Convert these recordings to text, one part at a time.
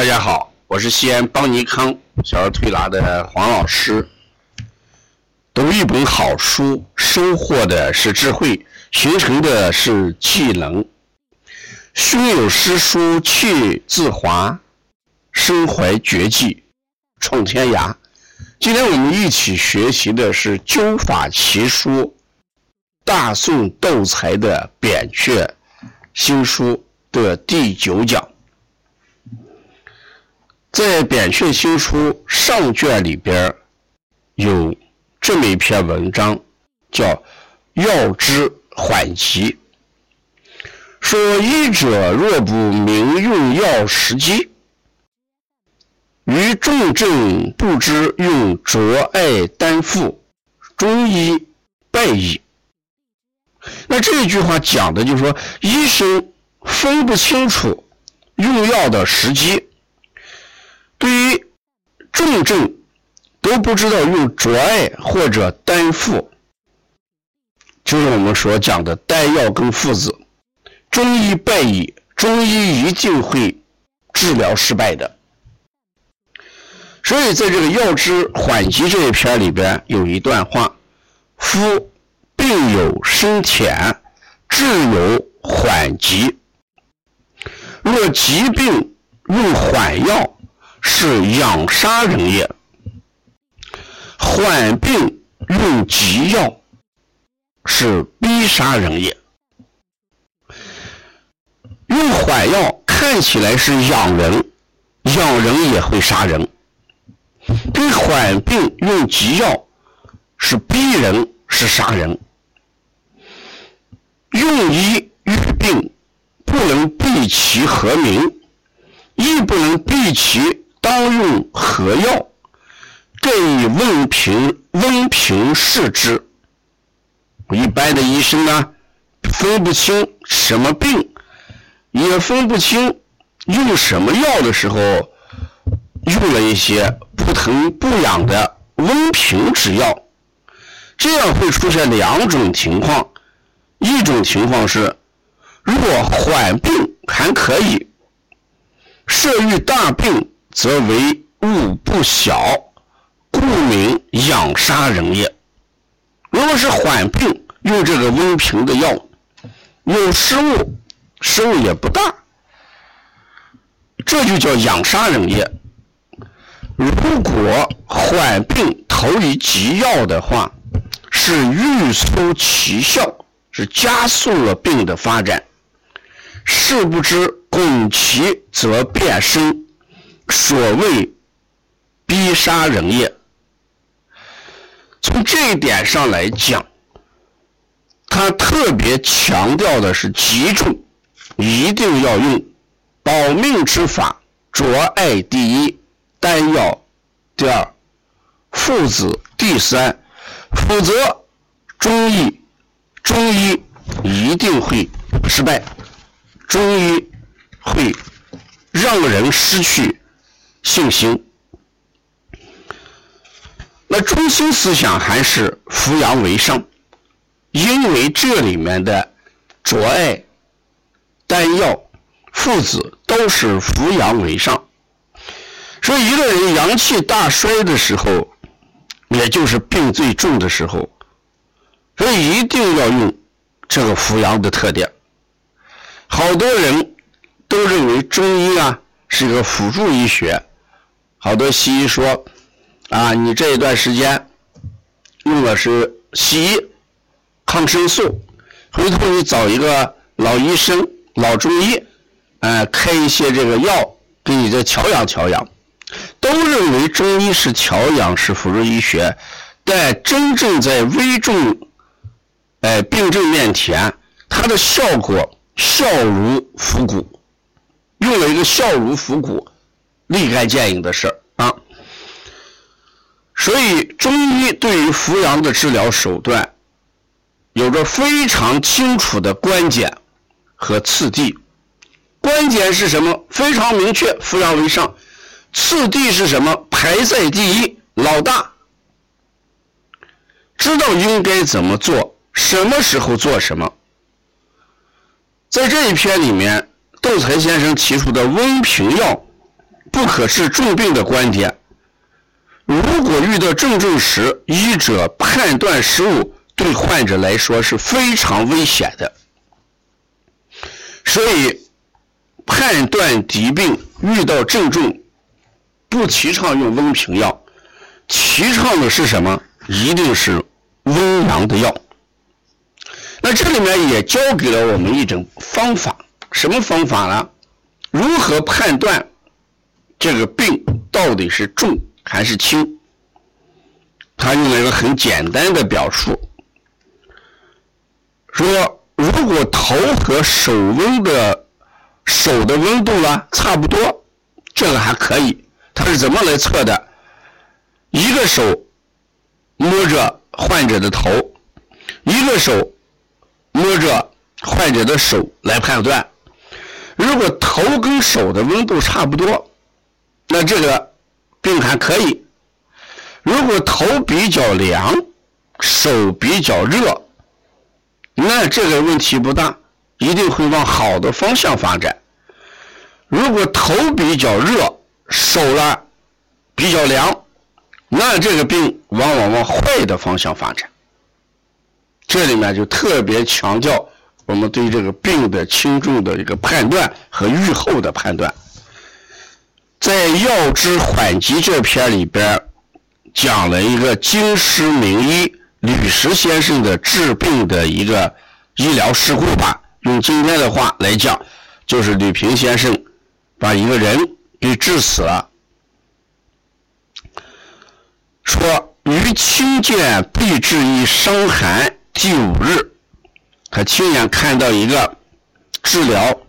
大家好，我是西安邦尼康小儿推拿的黄老师。读一本好书，收获的是智慧，形成的是技能。胸有诗书气自华，身怀绝技闯天涯。今天我们一起学习的是《灸法奇书》大宋斗才的扁鹊新书的第九讲。在扁鹊新书上卷里边有这么一篇文章，叫《药之缓急》。说医者若不明用药时机，于重症不知用浊艾丹附，中医败矣。那这一句话讲的就是说，医生分不清楚用药的时机。对于重症都不知道用浊艾或者丹附，就是我们所讲的丹药跟附子，中医败矣，中医一定会治疗失败的。所以在这个药之缓急这一篇里边有一段话：夫病有深浅，治有缓急。若疾病用缓药。是养杀人也，缓病用急药是逼杀人也。用缓药看起来是养人，养人也会杀人；对缓病用急药是逼人，是杀人。用医愈病不能避其和名，亦不能避其。当用何药？更以温平温平视之。一般的医生呢，分不清什么病，也分不清用什么药的时候，用了一些不疼不痒的温平之药。这样会出现两种情况：一种情况是，如果缓病还可以，涉遇大病。则为物不小，故名养杀人也。如果是缓病，用这个温平的药，有失误，失误也不大，这就叫养杀人也。如果缓病投以急药的话，是欲速其效，是加速了病的发展。事不知拱其则变生。所谓逼杀人也。从这一点上来讲，他特别强调的是急重，一定要用保命之法，着爱第一，丹药第二，附子第三，否则中医中医一定会失败，中医会让人失去。信心，那中心思想还是扶阳为上，因为这里面的浊艾、丹药、附子都是扶阳为上，所以一个人阳气大衰的时候，也就是病最重的时候，所以一定要用这个扶阳的特点。好多人都认为中医啊是一个辅助医学。好多西医说，啊，你这一段时间用的是西医抗生素，回头你找一个老医生、老中医，呃，开一些这个药给你再调养调养。都认为中医是调养是辅助医学，但真正在危重哎病症面前，它的效果效如伏骨，用了一个效如伏骨。立竿见影的事儿啊，所以中医对于扶阳的治疗手段有着非常清楚的关键和次第。关键是什么？非常明确，扶阳为上。次第是什么？排在第一，老大知道应该怎么做，什么时候做什么。在这一篇里面，窦才先生提出的温平药。不可治重病的观点，如果遇到重症时，医者判断失误，对患者来说是非常危险的。所以，判断疾病遇到症状，不提倡用温平药，提倡的是什么？一定是温阳的药。那这里面也教给了我们一种方法，什么方法呢？如何判断这个病到底是重还是轻？他用了一个很简单的表述，说如果头和手温的手的温度呢差不多，这个还可以。他是怎么来测的？一个手摸着患者的头，一个手摸着患者的手来判断。如果头跟手的温度差不多，那这个病还可以；如果头比较凉，手比较热，那这个问题不大，一定会往好的方向发展。如果头比较热，手呢比较凉，那这个病往往往坏的方向发展。这里面就特别强调。我们对这个病的轻重的一个判断和预后的判断，在《药之缓急》这篇里边讲了一个京师名医吕石先生的治病的一个医疗事故吧。用今天的话来讲，就是吕平先生把一个人给治死了。说于亲见必治于伤寒第五日。他亲眼看到一个治疗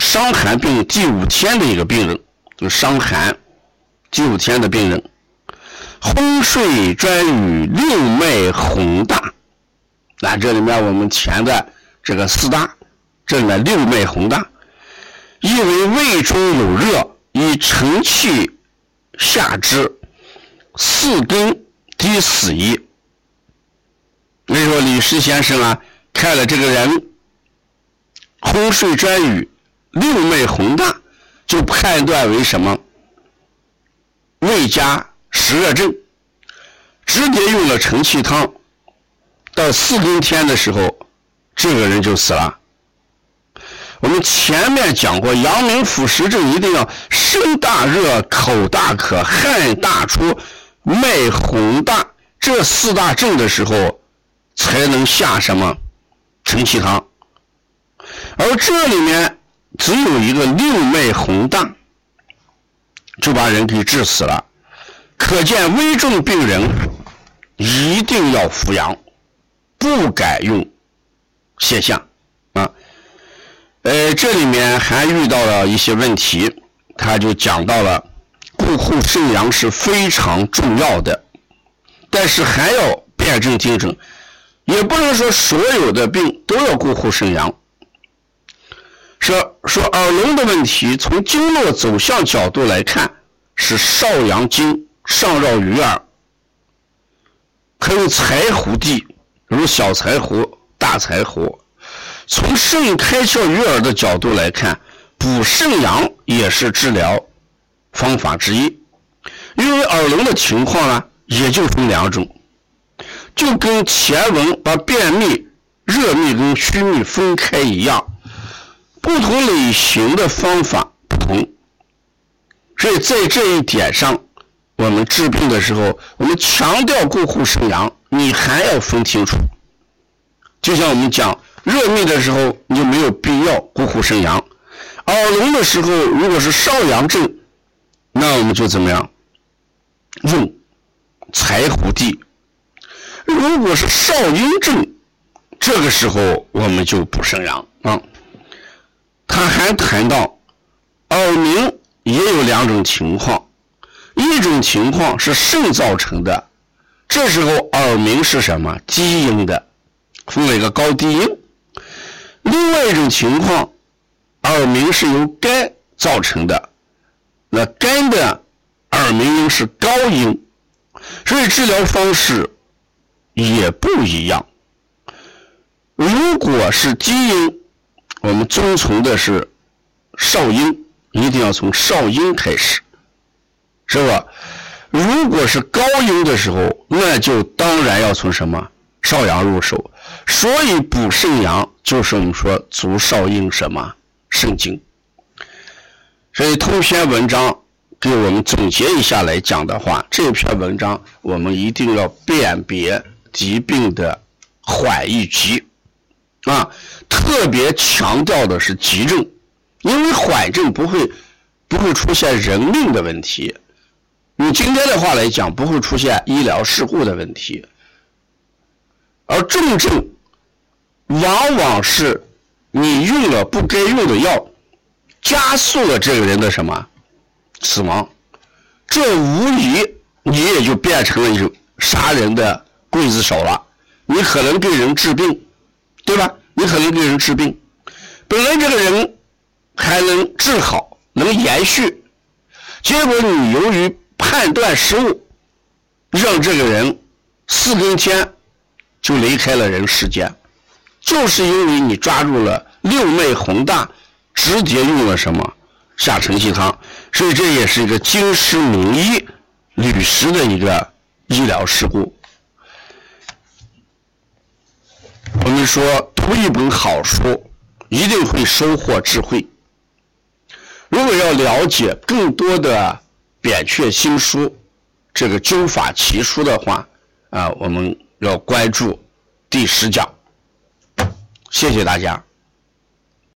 伤寒病第五天的一个病人，就伤寒第五天的病人，昏睡专与六脉宏大。那这里面我们填的这个四大，这里面六脉宏大，因为胃中有热，以承气下之，四根低死矣。所以说李石先生啊。看了这个人昏睡专语，六脉宏大，就判断为什么胃加湿热症，直接用了承气汤。到四更天的时候，这个人就死了。我们前面讲过，阳明腑实症一定要身大热、口大渴、汗大出、脉洪大这四大症的时候，才能下什么？承气汤，而这里面只有一个六脉洪大，就把人给治死了。可见危重病人一定要扶阳，不改用泻下啊。呃，这里面还遇到了一些问题，他就讲到了固护肾阳是非常重要的，但是还要辨证精准。也不能说所有的病都要固护肾阳。说说耳聋的问题，从经络走向角度来看，是少阳经上绕于耳，可有柴胡地，如小柴胡、大柴胡。从肾开窍于耳的角度来看，补肾阳也是治疗方法之一。因为耳聋的情况呢，也就分两种。就跟前文把便秘、热秘跟虚秘分开一样，不同类型的方法不同，所以在这一点上，我们治病的时候，我们强调固护肾阳，你还要分清楚。就像我们讲热秘的时候，你就没有必要固护肾阳；耳聋的时候，如果是少阳症，那我们就怎么样？用柴胡地。如果是少阴症，这个时候我们就补肾阳啊。他还谈到耳鸣也有两种情况，一种情况是肾造成的，这时候耳鸣是什么？低音的，分了一个高低音。另外一种情况，耳鸣是由肝造成的，那肝的耳鸣音是高音，所以治疗方式。也不一样。如果是低音，我们遵从的是少阴；一定要从少阴开始，是吧？如果是高阴的时候，那就当然要从什么少阳入手。所以补肾阳就是我们说足少阴什么肾经。所以通篇文章给我们总结一下来讲的话，这篇文章我们一定要辨别疾病的缓与急啊，特别强调的是急症，因为缓症不会不会出现人命的问题。用今天的话来讲，不会出现医疗事故的问题，而重症往往是你用了不该用的药，加速了这个人的什么死亡，这无疑你也就变成了一种杀人的刽子手了。你可能给人治病，对吧？你可能给人治病，本来这个人还能治好，能延续，结果你由于判断失误，让这个人四更天就离开了人世间，就是因为你抓住了六脉宏大，直接用了什么？下承气汤，所以这也是一个京师名医吕石的一个医疗事故。我们说读一本好书，一定会收获智慧。如果要了解更多的。扁鹊新书，这个灸法奇书的话，啊，我们要关注第十讲。谢谢大家。